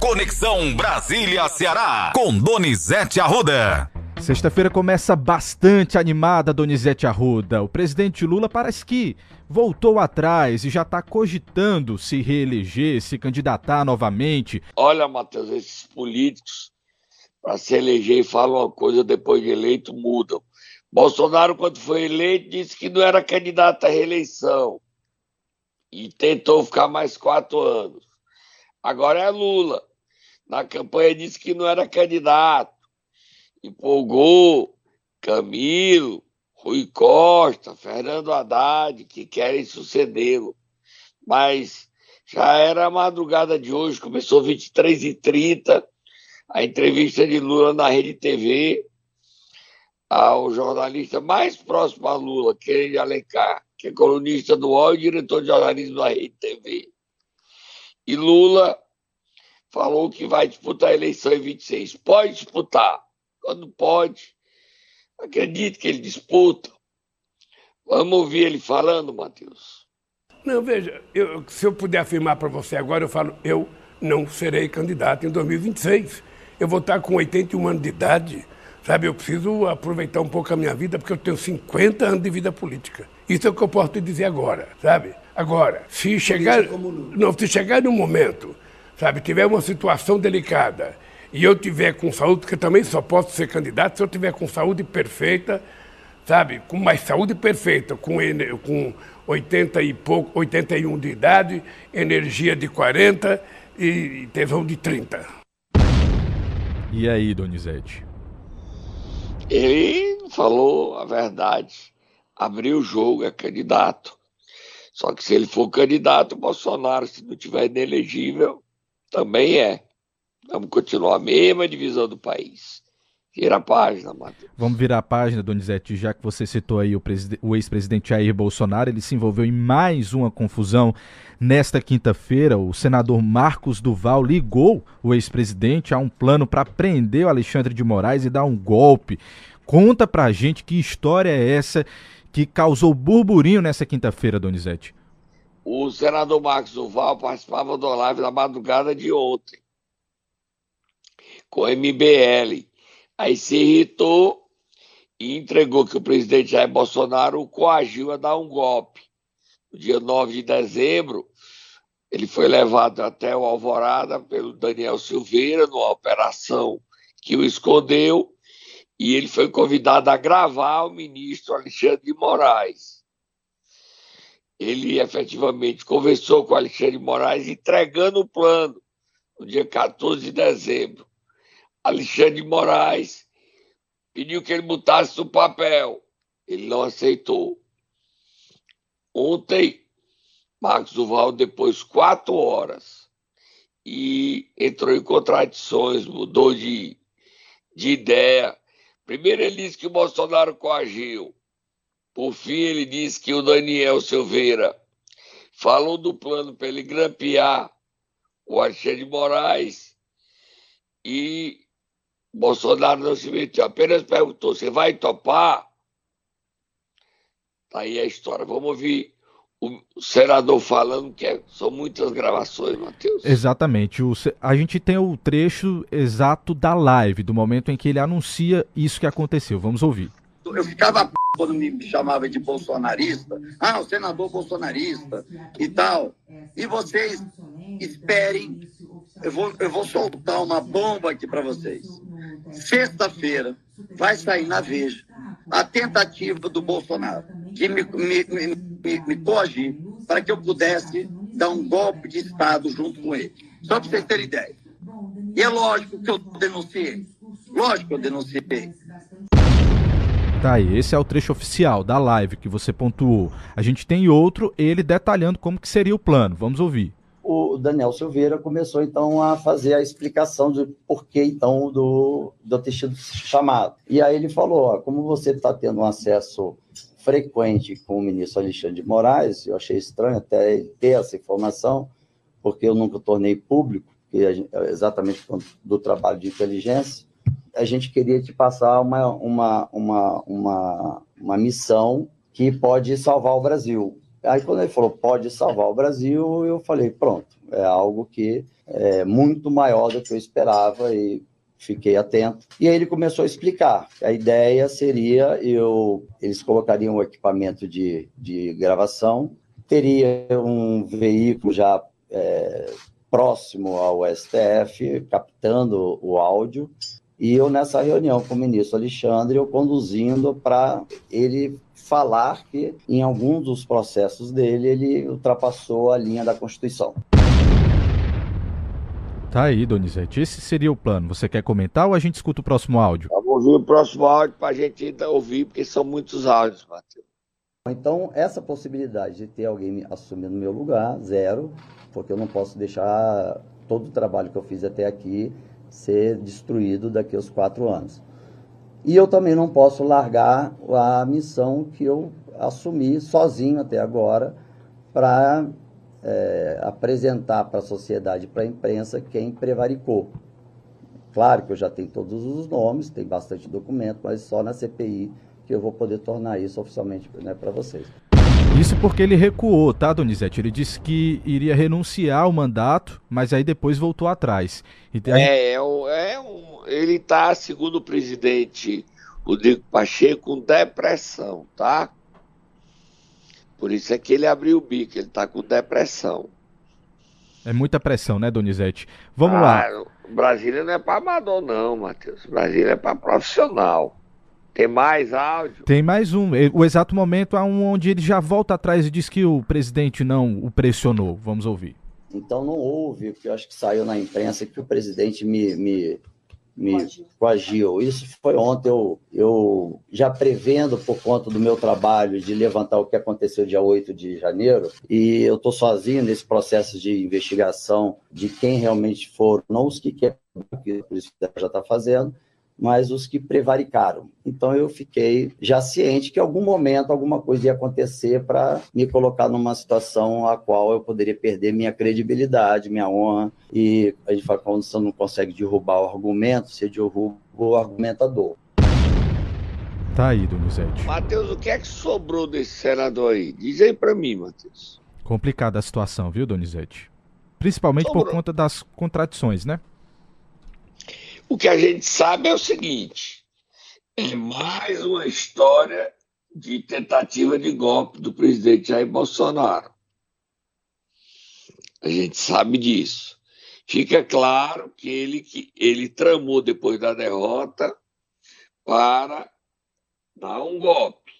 Conexão Brasília-Ceará, com Donizete Arruda. Sexta-feira começa bastante animada, Donizete Arruda. O presidente Lula parece que voltou atrás e já está cogitando se reeleger, se candidatar novamente. Olha, Matheus, esses políticos, para se eleger, falam uma coisa, depois de eleito, mudam. Bolsonaro, quando foi eleito, disse que não era candidato à reeleição e tentou ficar mais quatro anos. Agora é Lula. Na campanha disse que não era candidato empolgou Camilo, Rui Costa, Fernando Haddad, que querem sucedê-lo. Mas já era a madrugada de hoje, começou 23h30, a entrevista de Lula na Rede TV, ao jornalista mais próximo a Lula, Kennedy Alencar, que é colunista do UOL e diretor de jornalismo da Rede TV. E Lula falou que vai disputar a eleição em 26. Pode disputar, quando pode. Acredito que ele disputa. Vamos ouvir ele falando, Matheus. Não, veja, eu, se eu puder afirmar para você agora, eu falo, eu não serei candidato em 2026. Eu vou estar com 81 anos de idade, sabe? Eu preciso aproveitar um pouco a minha vida, porque eu tenho 50 anos de vida política. Isso é o que eu posso te dizer agora, sabe? Agora, se chegar, não, se chegar num momento, sabe, tiver uma situação delicada e eu tiver com saúde, porque também só posso ser candidato se eu tiver com saúde perfeita, sabe? Com mais saúde perfeita, com, com 80 e pouco, 81 de idade, energia de 40 e tesão de 30. E aí, Donizete? Ele falou a verdade. Abriu o jogo, é candidato. Só que se ele for candidato, Bolsonaro, se não tiver inelegível, também é. Vamos continuar a mesma divisão do país. Vira a página, Matheus. Vamos virar a página, Donizete, já que você citou aí o, o ex-presidente Jair Bolsonaro, ele se envolveu em mais uma confusão nesta quinta-feira. O senador Marcos Duval ligou o ex-presidente a um plano para prender o Alexandre de Moraes e dar um golpe. Conta pra gente que história é essa que causou burburinho nessa quinta-feira, Donizete. O senador Marcos Duval participava do live da madrugada de ontem com o MBL. Aí se irritou e entregou que o presidente Jair Bolsonaro o coagiu a dar um golpe. No dia 9 de dezembro, ele foi levado até o Alvorada pelo Daniel Silveira, numa operação que o escondeu, e ele foi convidado a gravar o ministro Alexandre de Moraes. Ele efetivamente conversou com Alexandre Moraes, entregando o plano no dia 14 de dezembro. Alexandre Moraes pediu que ele botasse no papel. Ele não aceitou. Ontem, Marcos Duval, depois quatro horas, e entrou em contradições, mudou de, de ideia. Primeiro ele disse que o Bolsonaro coagiu. Por fim, ele disse que o Daniel Silveira falou do plano para ele grampear o Alexandre de Moraes e Bolsonaro não se meteu, apenas perguntou: você vai topar? Tá aí a história. Vamos ouvir o senador falando, que é, são muitas gravações, Matheus. Exatamente. O, a gente tem o trecho exato da live, do momento em que ele anuncia isso que aconteceu. Vamos ouvir. Eu ficava quando me chamava de bolsonarista, ah, o senador bolsonarista e tal. E vocês esperem, eu vou, eu vou soltar uma bomba aqui para vocês. Sexta-feira vai sair na Veja a tentativa do Bolsonaro de me, me, me, me coagir para que eu pudesse dar um golpe de Estado junto com ele. Só para vocês terem ideia. E é lógico que eu denunciei. Lógico que eu denunciei. Tá aí, esse é o trecho oficial da live que você pontuou. A gente tem outro, ele detalhando como que seria o plano. Vamos ouvir o Daniel Silveira começou então a fazer a explicação de porquê então do, do ter sido chamado. E aí ele falou: ó, como você está tendo um acesso frequente com o ministro Alexandre de Moraes, eu achei estranho até ter essa informação, porque eu nunca tornei público, que gente, exatamente do trabalho de inteligência. A gente queria te passar uma, uma, uma, uma, uma missão que pode salvar o Brasil Aí quando ele falou pode salvar o Brasil, eu falei pronto, é algo que é muito maior do que eu esperava e fiquei atento. E aí ele começou a explicar. A ideia seria eu, eles colocariam o equipamento de, de gravação, teria um veículo já é, próximo ao STF, captando o áudio, e eu nessa reunião com o ministro Alexandre, eu conduzindo para ele falar que em alguns dos processos dele ele ultrapassou a linha da Constituição. Tá aí, Donizete. Esse seria o plano. Você quer comentar ou a gente escuta o próximo áudio? Vamos ouvir o próximo áudio para a gente ainda ouvir, porque são muitos áudios, Matheus. Então, essa possibilidade de ter alguém assumindo meu lugar, zero, porque eu não posso deixar todo o trabalho que eu fiz até aqui ser destruído daqui aos quatro anos. E eu também não posso largar a missão que eu assumi sozinho até agora para é, apresentar para a sociedade, para a imprensa, quem prevaricou. Claro que eu já tenho todos os nomes, tem bastante documento, mas só na CPI que eu vou poder tornar isso oficialmente né, para vocês. Isso porque ele recuou, tá, Donizete? Ele disse que iria renunciar ao mandato, mas aí depois voltou atrás. Então, é, é, um, é um, ele está, segundo o presidente Rodrigo Pacheco, com depressão, tá? Por isso é que ele abriu o bico, ele está com depressão. É muita pressão, né, Donizete? Vamos ah, lá. Brasília não é para amador, não, Matheus. Brasília é para profissional. Tem mais áudio? Tem mais um. O exato momento é um onde ele já volta atrás e diz que o presidente não o pressionou. Vamos ouvir. Então não houve, porque eu acho que saiu na imprensa que o presidente me, me me coagiu. Isso foi ontem, eu, eu já prevendo por conta do meu trabalho de levantar o que aconteceu dia 8 de janeiro, e eu estou sozinho nesse processo de investigação de quem realmente foram, não os que querem, que a polícia já está fazendo, mas os que prevaricaram. Então eu fiquei já ciente que em algum momento alguma coisa ia acontecer para me colocar numa situação a qual eu poderia perder minha credibilidade, minha honra. E a gente fala quando você não consegue derrubar o argumento, você derruba o argumentador. Tá aí, Donizete. Matheus, o que é que sobrou desse senador aí? Diz aí para mim, Matheus. Complicada a situação, viu, Donizete? Principalmente sobrou. por conta das contradições, né? O que a gente sabe é o seguinte: é mais uma história de tentativa de golpe do presidente Jair Bolsonaro. A gente sabe disso. Fica claro que ele, que ele tramou depois da derrota para dar um golpe.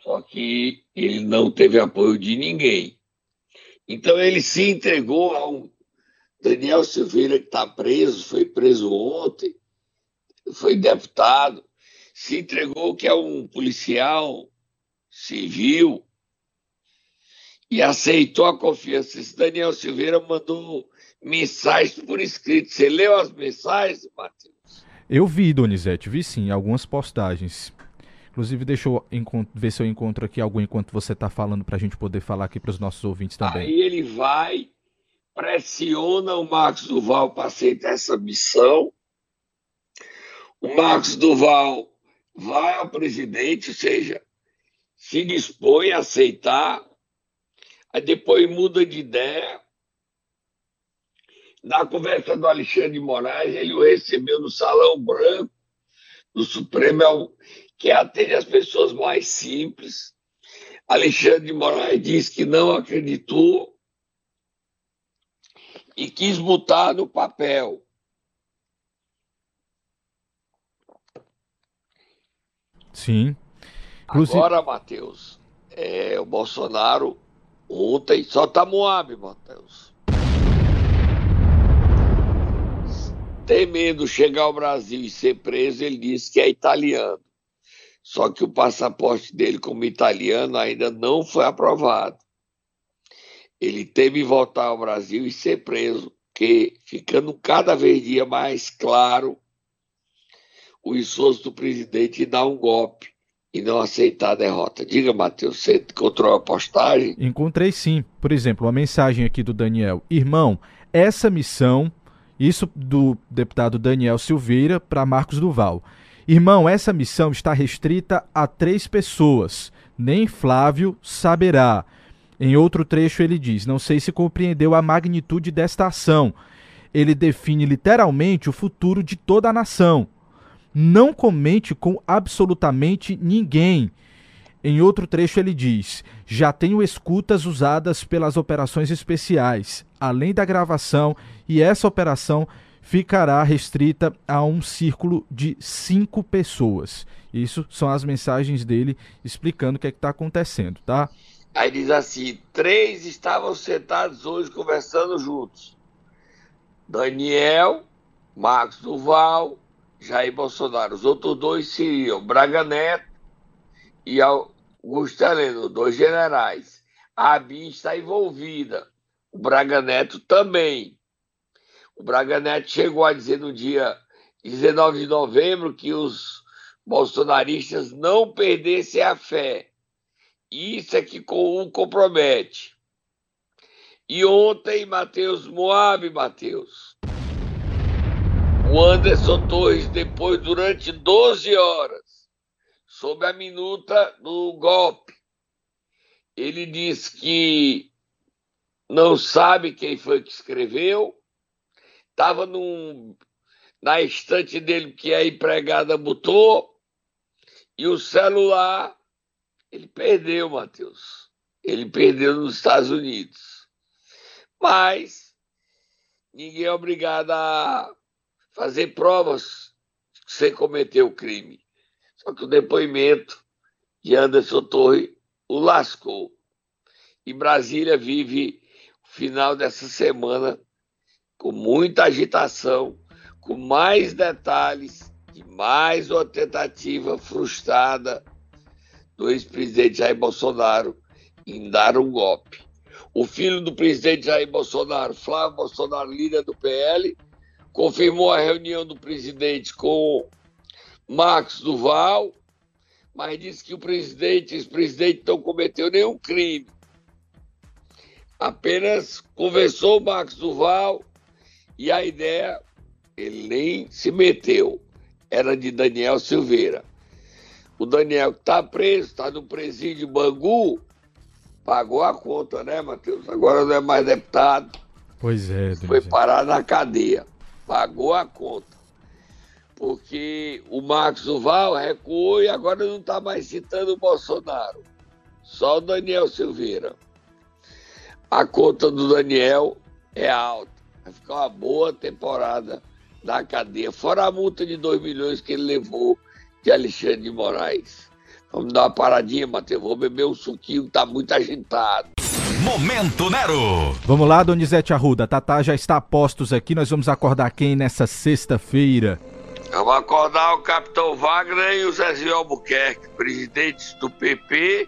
Só que ele não teve apoio de ninguém. Então ele se entregou a um Daniel Silveira, que está preso, foi preso ontem, foi deputado, se entregou que é um policial civil e aceitou a confiança. Esse Daniel Silveira mandou mensagens por escrito. Você leu as mensagens, Matheus? Eu vi, Donizete, vi sim, algumas postagens. Inclusive, deixa eu ver se eu encontro aqui algo enquanto você está falando para a gente poder falar aqui para os nossos ouvintes também. Aí ele vai pressiona o Marcos Duval para aceitar essa missão. O Marcos Duval vai ao presidente, ou seja, se dispõe a aceitar, aí depois muda de ideia. Na conversa do Alexandre de Moraes, ele o recebeu no Salão Branco do Supremo, que atende as pessoas mais simples. Alexandre de Moraes diz que não acreditou e quis botar no papel. Sim. Inclusive... Agora, Matheus, é, o Bolsonaro ontem só tá Moab, Matheus. Temendo chegar ao Brasil e ser preso, ele disse que é italiano. Só que o passaporte dele como italiano ainda não foi aprovado ele teve voltar ao Brasil e ser preso, que ficando cada vez dia mais claro o esforço do presidente de dar um golpe e não aceitar a derrota. Diga, Matheus, você encontrou a postagem? Encontrei sim. Por exemplo, uma mensagem aqui do Daniel. Irmão, essa missão, isso do deputado Daniel Silveira para Marcos Duval. Irmão, essa missão está restrita a três pessoas nem Flávio saberá. Em outro trecho ele diz: Não sei se compreendeu a magnitude desta ação. Ele define literalmente o futuro de toda a nação. Não comente com absolutamente ninguém. Em outro trecho ele diz: Já tenho escutas usadas pelas operações especiais, além da gravação, e essa operação ficará restrita a um círculo de cinco pessoas. Isso são as mensagens dele explicando o que é está acontecendo, tá? Aí diz assim: três estavam sentados hoje conversando juntos. Daniel, Marcos Duval, Jair Bolsonaro. Os outros dois seriam Braga Neto e Augusto Heleno, dois generais. A ABIN está envolvida. O Braga Neto também. O Braga Neto chegou a dizer no dia 19 de novembro que os bolsonaristas não perdessem a fé. Isso é que o compromete. E ontem, Matheus Moab, Matheus. O Anderson Torres, depois, durante 12 horas, sob a minuta do golpe, ele diz que não sabe quem foi que escreveu, estava na estante dele que a empregada botou, e o celular ele perdeu, Matheus. Ele perdeu nos Estados Unidos. Mas ninguém é obrigado a fazer provas que você cometeu o crime. Só que o depoimento de Anderson Torre o lascou. E Brasília vive o final dessa semana com muita agitação, com mais detalhes e mais uma tentativa frustrada do ex-presidente Jair Bolsonaro em dar um golpe. O filho do presidente Jair Bolsonaro, Flávio Bolsonaro, líder do PL, confirmou a reunião do presidente com Marcos Duval, mas disse que o presidente, ex-presidente, não cometeu nenhum crime. Apenas conversou o Marcos Duval e a ideia, ele nem se meteu, era de Daniel Silveira. O Daniel que está preso, está no presídio Bangu, pagou a conta, né, Matheus? Agora não é mais deputado. Pois é. Foi parar na cadeia. Pagou a conta. Porque o Marcos Duval recuou e agora não está mais citando o Bolsonaro. Só o Daniel Silveira. A conta do Daniel é alta. Vai ficar uma boa temporada na cadeia. Fora a multa de 2 milhões que ele levou de Alexandre de Moraes. Vamos dar uma paradinha, Matheus. Vou beber um suquinho, tá muito agitado. Momento Nero. Vamos lá, Donizete Arruda. Tatá já está a postos aqui. Nós vamos acordar quem nessa sexta-feira? Vamos acordar o Capitão Wagner e o Zezinho Albuquerque, presidentes do PP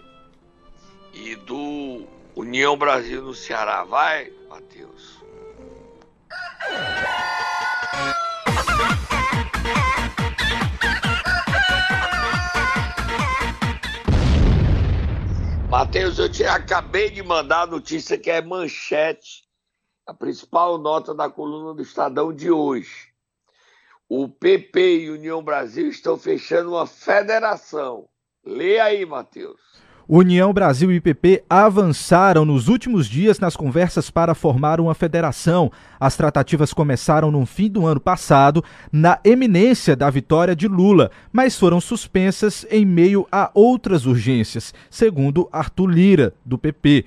e do União Brasil no Ceará. Vai, Matheus. Matheus, eu te acabei de mandar a notícia que é manchete, a principal nota da coluna do Estadão de hoje. O PP e União Brasil estão fechando uma federação. Lê aí, Matheus. União Brasil e PP avançaram nos últimos dias nas conversas para formar uma federação. As tratativas começaram no fim do ano passado, na eminência da vitória de Lula, mas foram suspensas em meio a outras urgências, segundo Arthur Lira, do PP.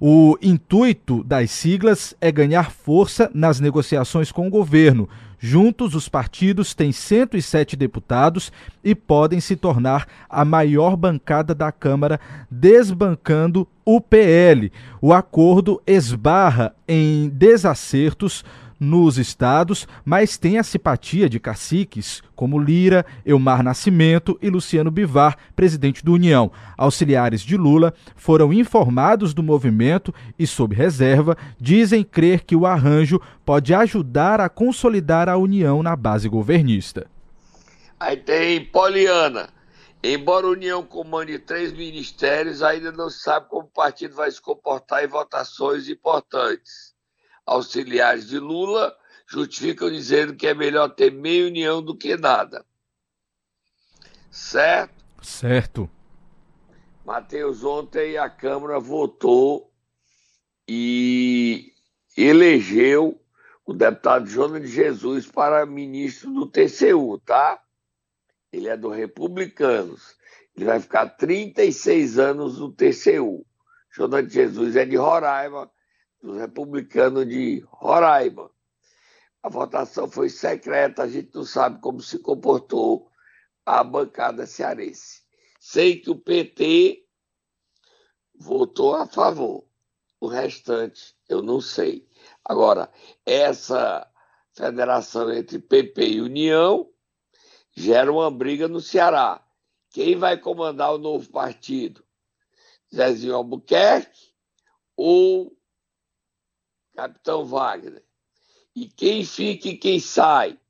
O intuito das siglas é ganhar força nas negociações com o governo. Juntos, os partidos têm 107 deputados e podem se tornar a maior bancada da Câmara, desbancando o PL. O acordo esbarra em desacertos nos estados, mas tem a simpatia de caciques como Lira, Elmar Nascimento e Luciano Bivar, presidente do União. Auxiliares de Lula foram informados do movimento e, sob reserva, dizem crer que o arranjo pode ajudar a consolidar a União na base governista. Aí tem Poliana. Embora a União comande três ministérios, ainda não sabe como o partido vai se comportar em votações importantes auxiliares de Lula justificam dizendo que é melhor ter meia união do que nada. Certo? Certo. Matheus, ontem a Câmara votou e elegeu o deputado Jonas de Jesus para ministro do TCU, tá? Ele é do Republicanos. Ele vai ficar 36 anos no TCU. Jonas de Jesus é de Roraima, dos republicanos de Roraima. A votação foi secreta, a gente não sabe como se comportou a bancada cearense. Sei que o PT votou a favor, o restante eu não sei. Agora, essa federação entre PP e União gera uma briga no Ceará. Quem vai comandar o novo partido? Zezinho Albuquerque ou Capitão Wagner? E quem fica e quem sai?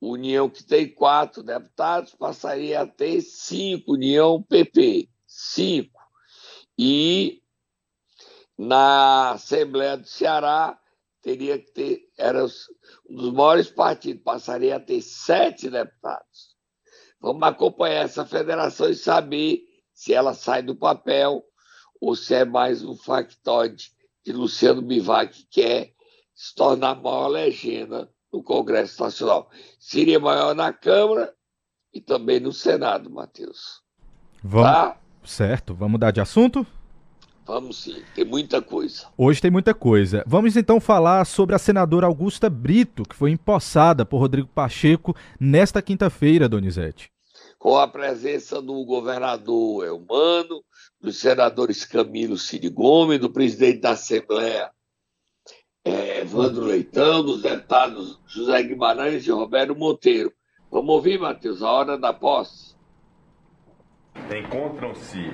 União, que tem quatro deputados, passaria a ter cinco, União PP, cinco. E na Assembleia do Ceará teria que ter, era um dos maiores partidos, passaria a ter sete deputados. Vamos acompanhar essa federação e saber se ela sai do papel ou se é mais um factoide de Luciano Bivac que quer se tornar maior legenda no Congresso Nacional. Seria maior na Câmara e também no Senado, Matheus. Vamos, tá? Certo, vamos mudar de assunto? Vamos sim, tem muita coisa. Hoje tem muita coisa. Vamos então falar sobre a senadora Augusta Brito, que foi empossada por Rodrigo Pacheco nesta quinta-feira, Donizete. Com a presença do governador Elmano, dos senadores Camilo Cid Gomes, do presidente da Assembleia é, Evandro Leitão, dos deputados José Guimarães e Roberto Monteiro. Vamos ouvir, Matheus, a hora da posse. Encontram-se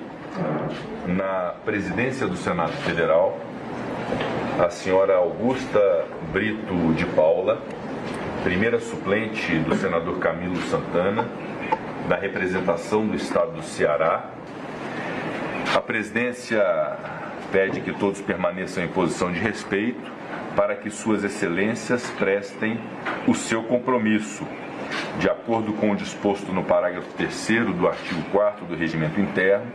na presidência do Senado Federal a senhora Augusta Brito de Paula, primeira suplente do senador Camilo Santana, da representação do estado do Ceará. A presidência pede que todos permaneçam em posição de respeito para que Suas Excelências prestem o seu compromisso, de acordo com o disposto no parágrafo 3 do artigo 4 do Regimento Interno.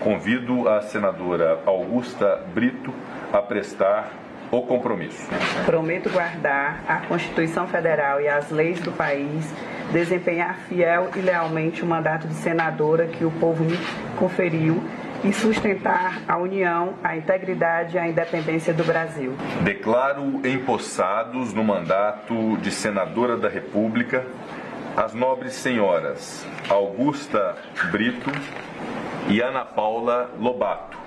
Convido a senadora Augusta Brito a prestar o compromisso. Prometo guardar a Constituição Federal e as leis do país, desempenhar fiel e lealmente o mandato de senadora que o povo me conferiu e sustentar a união, a integridade e a independência do Brasil. Declaro empossados no mandato de senadora da República as nobres senhoras Augusta Brito e Ana Paula Lobato.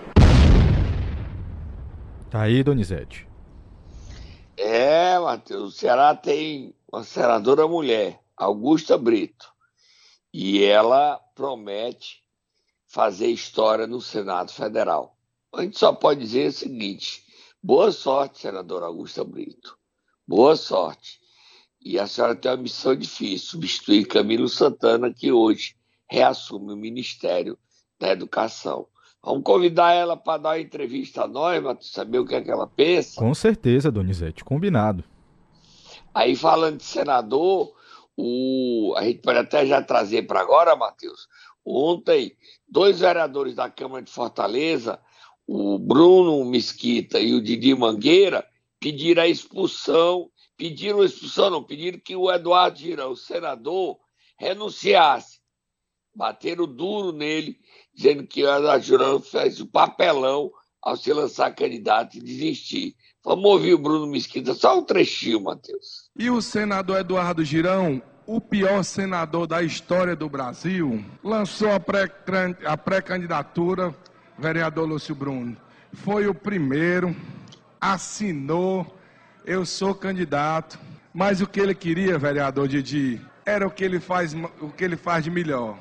Tá aí, Donizete. É, Matheus, o Ceará tem uma senadora mulher, Augusta Brito, e ela promete fazer história no Senado Federal. A gente só pode dizer o seguinte: boa sorte, senadora Augusta Brito. Boa sorte. E a senhora tem uma missão difícil: substituir Camilo Santana, que hoje reassume o Ministério da Educação. Vamos convidar ela para dar uma entrevista a nós, para saber o que é que ela pensa. Com certeza, Donizete, combinado. Aí, falando de senador, o... a gente pode até já trazer para agora, Matheus, Ontem, dois vereadores da Câmara de Fortaleza, o Bruno Mesquita e o Didi Mangueira, pediram a expulsão, pediram a expulsão, não, pediram que o Eduardo Girão, o senador, renunciasse. Bateram duro nele, dizendo que o Eduardo Girão fez o papelão ao se lançar candidato e desistir. Vamos ouvir o Bruno Mesquita, só um trechinho, Matheus. E o senador Eduardo Girão o pior senador da história do Brasil, lançou a pré-candidatura, vereador Lúcio Bruno. Foi o primeiro, assinou, eu sou candidato, mas o que ele queria, vereador Didi, era o que ele faz, o que ele faz de melhor.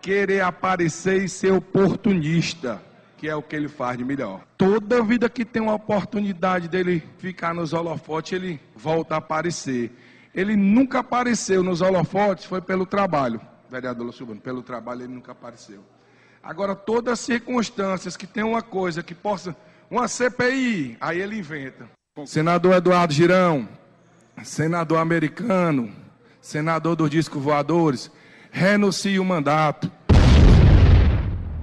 Querer aparecer e ser oportunista, que é o que ele faz de melhor. Toda vida que tem uma oportunidade dele ficar nos holofotes, ele volta a aparecer ele nunca apareceu nos holofotes, foi pelo trabalho. Vereador Lúcio Bruno, pelo trabalho ele nunca apareceu. Agora, todas as circunstâncias que tem uma coisa que possa. Uma CPI, aí ele inventa. Senador Eduardo Girão, senador americano, senador dos discos voadores, renuncie o mandato.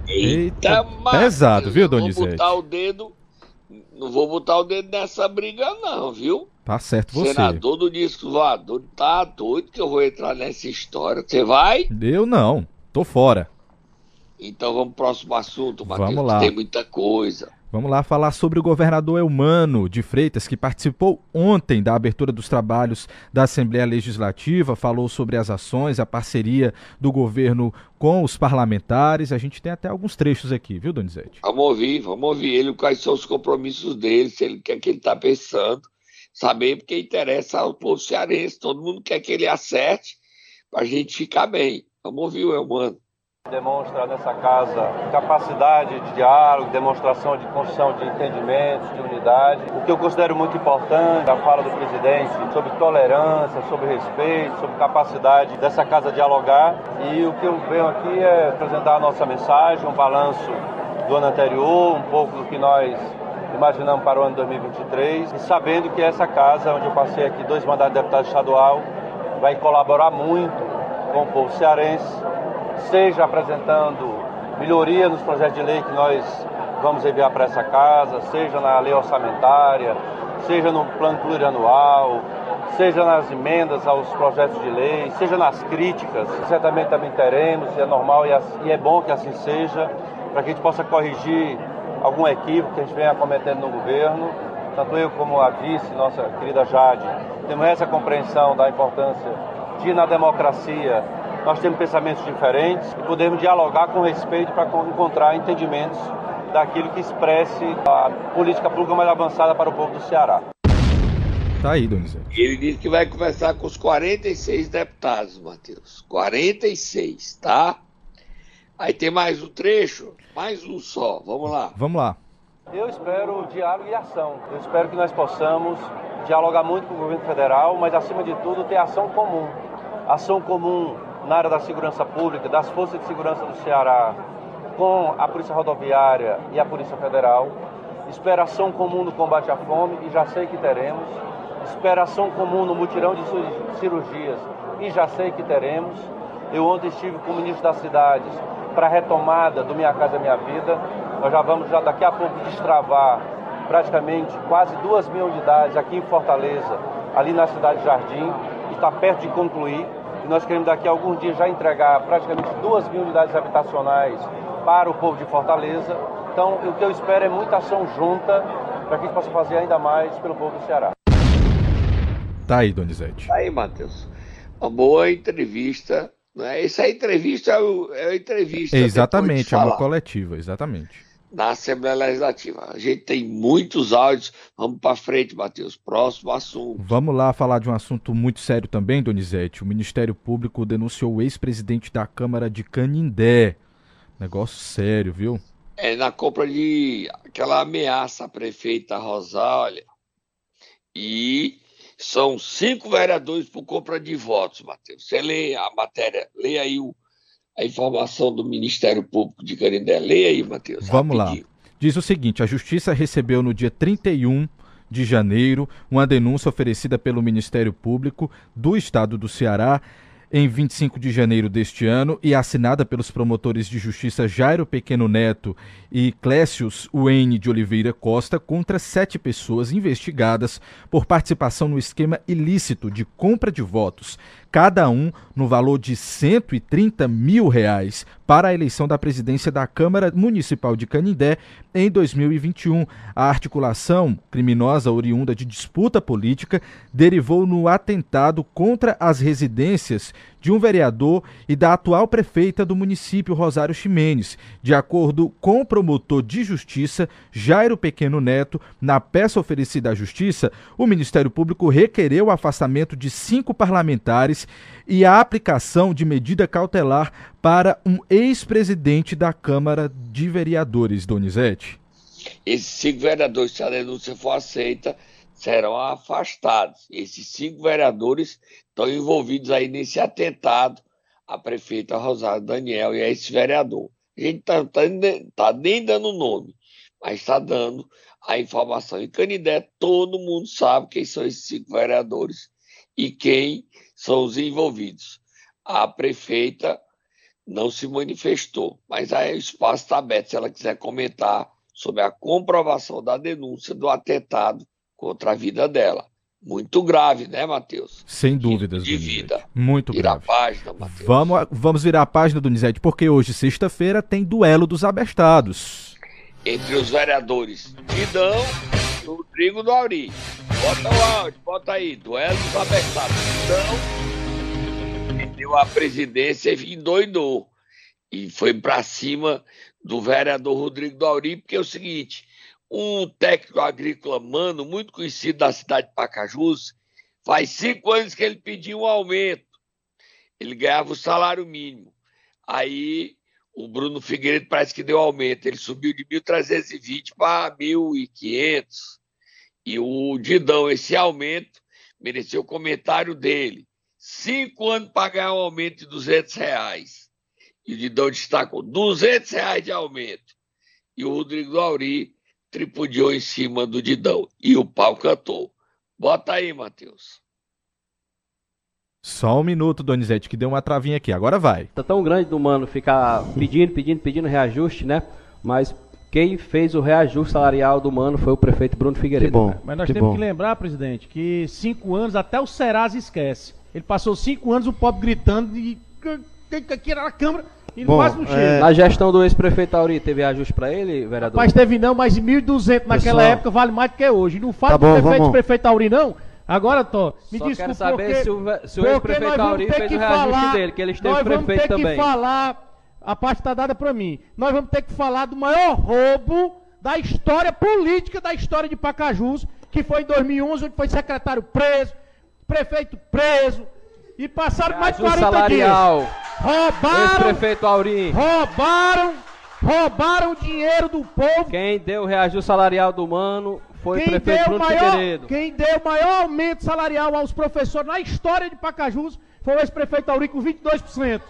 Eita, pesado, viu, Donizete? Vou botar o dedo, não vou botar o dedo nessa briga, não, viu? Tá certo você. Senador do disco voador, tá doido que eu vou entrar nessa história. Você vai? Eu não, tô fora. Então vamos pro próximo assunto, Matheus. Vamos lá. Tem muita coisa. Vamos lá falar sobre o governador Elmano de Freitas, que participou ontem da abertura dos trabalhos da Assembleia Legislativa, falou sobre as ações, a parceria do governo com os parlamentares. A gente tem até alguns trechos aqui, viu, Donizete? Vamos ouvir, vamos ouvir ele, quais são os compromissos dele, se ele quer que ele está pensando, saber porque interessa ao povo cearense, todo mundo quer que ele acerte para a gente ficar bem. Vamos ouvir o Elmano demonstra nessa casa capacidade de diálogo, demonstração de construção de entendimentos, de unidade. O que eu considero muito importante, a fala do presidente sobre tolerância, sobre respeito, sobre capacidade dessa casa dialogar. E o que eu venho aqui é apresentar a nossa mensagem, um balanço do ano anterior, um pouco do que nós imaginamos para o ano 2023 e sabendo que essa casa, onde eu passei aqui dois mandatos de deputado estadual, vai colaborar muito com o povo cearense seja apresentando melhoria nos projetos de lei que nós vamos enviar para essa casa, seja na lei orçamentária, seja no plano plurianual, seja nas emendas aos projetos de lei, seja nas críticas, certamente também teremos, e é normal e é bom que assim seja, para que a gente possa corrigir algum equívoco que a gente venha cometendo no governo. Tanto eu como a vice, nossa querida Jade, temos essa compreensão da importância de, na democracia, nós temos pensamentos diferentes e podemos dialogar com respeito para encontrar entendimentos daquilo que expresse a política pública mais avançada para o povo do Ceará. Tá aí, Donizete. Ele disse que vai conversar com os 46 deputados, Matheus. 46, tá? Aí tem mais um trecho, mais um só. Vamos lá. Vamos lá. Eu espero diálogo e ação. Eu espero que nós possamos dialogar muito com o governo federal, mas acima de tudo ter ação comum. Ação comum na área da segurança pública, das forças de segurança do Ceará, com a Polícia Rodoviária e a Polícia Federal. Esperação comum no combate à fome, e já sei que teremos. Esperação comum no mutirão de cirurgias, e já sei que teremos. Eu ontem estive com o ministro das Cidades para a retomada do Minha Casa Minha Vida. Nós já vamos já daqui a pouco destravar praticamente quase duas mil unidades aqui em Fortaleza, ali na cidade de Jardim, está perto de concluir e nós queremos daqui a alguns dias já entregar praticamente duas mil unidades habitacionais para o povo de Fortaleza. Então, o que eu espero é muita ação junta para que a gente possa fazer ainda mais pelo povo do Ceará. Tá aí, Donizete. Tá aí, Matheus. Uma boa entrevista. Né? Essa entrevista é, o, é a entrevista. Exatamente, é uma coletiva, exatamente na Assembleia Legislativa. A gente tem muitos áudios. Vamos para frente, Matheus. Próximo assunto. Vamos lá falar de um assunto muito sério também, Donizete. O Ministério Público denunciou o ex-presidente da Câmara de Canindé. Negócio sério, viu? É na compra de aquela ameaça à prefeita Rosália. E são cinco vereadores por compra de votos, Matheus. Você lê a matéria, lê aí o a informação do Ministério Público de Canindé. Leia aí, Matheus. Vamos rapidinho. lá. Diz o seguinte: a Justiça recebeu no dia 31 de janeiro uma denúncia oferecida pelo Ministério Público do Estado do Ceará em 25 de janeiro deste ano e assinada pelos promotores de justiça Jairo Pequeno Neto e Clécius Wayne de Oliveira Costa contra sete pessoas investigadas por participação no esquema ilícito de compra de votos, cada um no valor de 130 mil reais, para a eleição da presidência da Câmara Municipal de Canindé em 2021. A articulação criminosa oriunda de disputa política derivou no atentado contra as residências de um vereador e da atual prefeita do município, Rosário Ximenes. De acordo com o promotor de justiça, Jairo Pequeno Neto, na peça oferecida à justiça, o Ministério Público requereu o afastamento de cinco parlamentares e a aplicação de medida cautelar para um ex-presidente da Câmara de Vereadores, Donizete. Esses cinco vereadores, se a denúncia for aceita, serão afastados. Esses cinco vereadores estão envolvidos aí nesse atentado à prefeita Rosário Daniel e a esse vereador. A gente está tá, tá nem dando nome, mas está dando a informação. Em Canidé, todo mundo sabe quem são esses cinco vereadores e quem são os envolvidos. A prefeita não se manifestou. Mas aí o espaço está aberto se ela quiser comentar sobre a comprovação da denúncia do atentado contra a vida dela. Muito grave, né, Matheus? Sem dúvidas, De vida. Muito Vira grave. a página, Matheus. Vamos, vamos virar a página, Donizete, porque hoje, sexta-feira, tem duelo dos abestados. Entre os vereadores Tidão e Rodrigo do Auri. Bota o áudio, bota aí. Duelo dos abertados. Tidão perdeu a presidência e endoidou. E foi pra cima do vereador Rodrigo do Auri, porque é o seguinte: um técnico agrícola mano, muito conhecido da cidade de Pacajus, faz cinco anos que ele pediu um aumento. Ele ganhava o salário mínimo. Aí o Bruno Figueiredo parece que deu aumento. Ele subiu de 1.320 para 1.500. E o Didão, esse aumento, mereceu o comentário dele. Cinco anos para ganhar um aumento de 200 reais. E o Didão destacou 200 reais de aumento. E o Rodrigo Auri tripudiou em cima do Didão. E o pau cantou. Bota aí, Matheus. Só um minuto, Donizete, que deu uma travinha aqui. Agora vai. Tá tão grande do mano ficar pedindo, pedindo, pedindo reajuste, né? Mas quem fez o reajuste salarial do mano foi o prefeito Bruno Figueiredo. né? Mas nós temos que lembrar, presidente, que cinco anos até o Serasa esquece. Ele passou cinco anos o pobre gritando e aqui na Câmara e Bom, quase não chega. é, Na gestão do ex-prefeito Auri, teve reajuste pra ele, vereador? Mas teve não, mas 1.200 naquela Pessoal. época vale mais do que hoje. Não fala Tá do bom, prefeito, vamos. prefeito Auri, não. Agora, Tó, me Só desculpa, quero saber porque- se o se o ex-prefeito nós vamos Auri ter fez que o reajuste falar- dele, que ele esteve nós vamos prefeito ter também. que falar, a parte está dada para mim, nós vamos ter que falar do maior roubo da história política da história de Pacajus, que foi em 2011, onde foi secretário preso, prefeito preso, e passaram mais de Reajuste 40 salarial. dias. Roubaram, Ex-prefeito Auri. roubaram, roubaram o dinheiro do povo. Quem deu o reajuste salarial do mano foi o Quem prefeito deu, Bruno maior, Figueiredo. quem deu o maior aumento salarial aos professores na história de Pacajus foi o ex-prefeito Auri com 22%.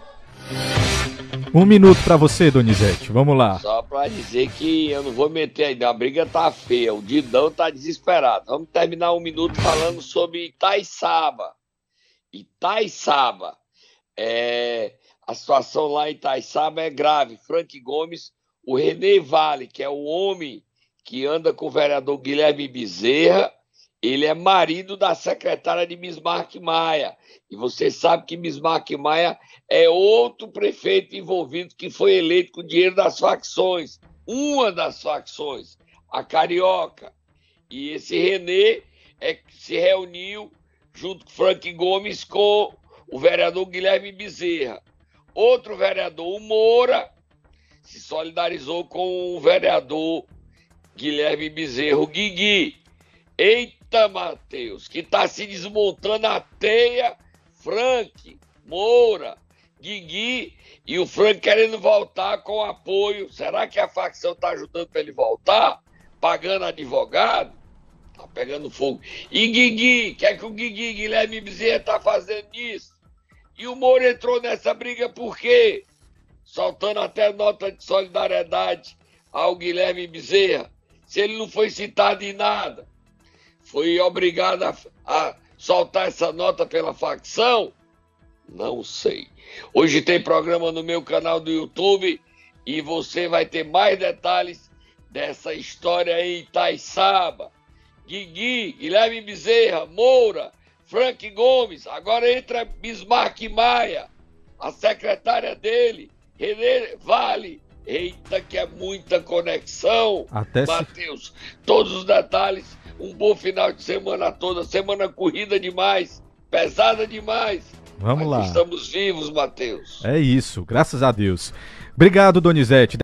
Um minuto pra você, Donizete. Vamos lá. Só pra dizer que eu não vou meter ainda, a briga tá feia, o Didão tá desesperado. Vamos terminar um minuto falando sobre Itaiçaba. Itaiçaba. É, a situação lá em Itaiçaba é grave. Frank Gomes, o René Vale, que é o homem que anda com o vereador Guilherme Bezerra, ele é marido da secretária de Bismarck Maia. E você sabe que Bismarck Maia é outro prefeito envolvido que foi eleito com dinheiro das facções. Uma das facções, a Carioca. E esse Renê é se reuniu junto com Frank Gomes com o vereador Guilherme Bezerra. Outro vereador, o Moura, se solidarizou com o vereador Guilherme Bezerra, o Guigui. Eita, Matheus, que está se desmontando a teia, Frank, Moura, Guigui e o Frank querendo voltar com apoio. Será que a facção está ajudando para ele voltar? Pagando advogado? Tá pegando fogo. E Guigui, o que é que o Guigui, Guilherme Bezerra, tá fazendo isso? E o Moura entrou nessa briga por quê? Soltando até nota de solidariedade ao Guilherme Bezerra. Se ele não foi citado em nada, foi obrigado a, a soltar essa nota pela facção? Não sei. Hoje tem programa no meu canal do YouTube e você vai ter mais detalhes dessa história em Itaiçaba. Guigui, Guilherme Bezerra, Moura, Frank Gomes, agora entra Bismarck Maia, a secretária dele, Renê Vale. Eita, que é muita conexão. Até se- Matheus, todos os detalhes. Um bom final de semana toda. Semana corrida demais, pesada demais. Vamos lá. Estamos vivos, Matheus. É isso, graças a Deus. Obrigado, Donizete.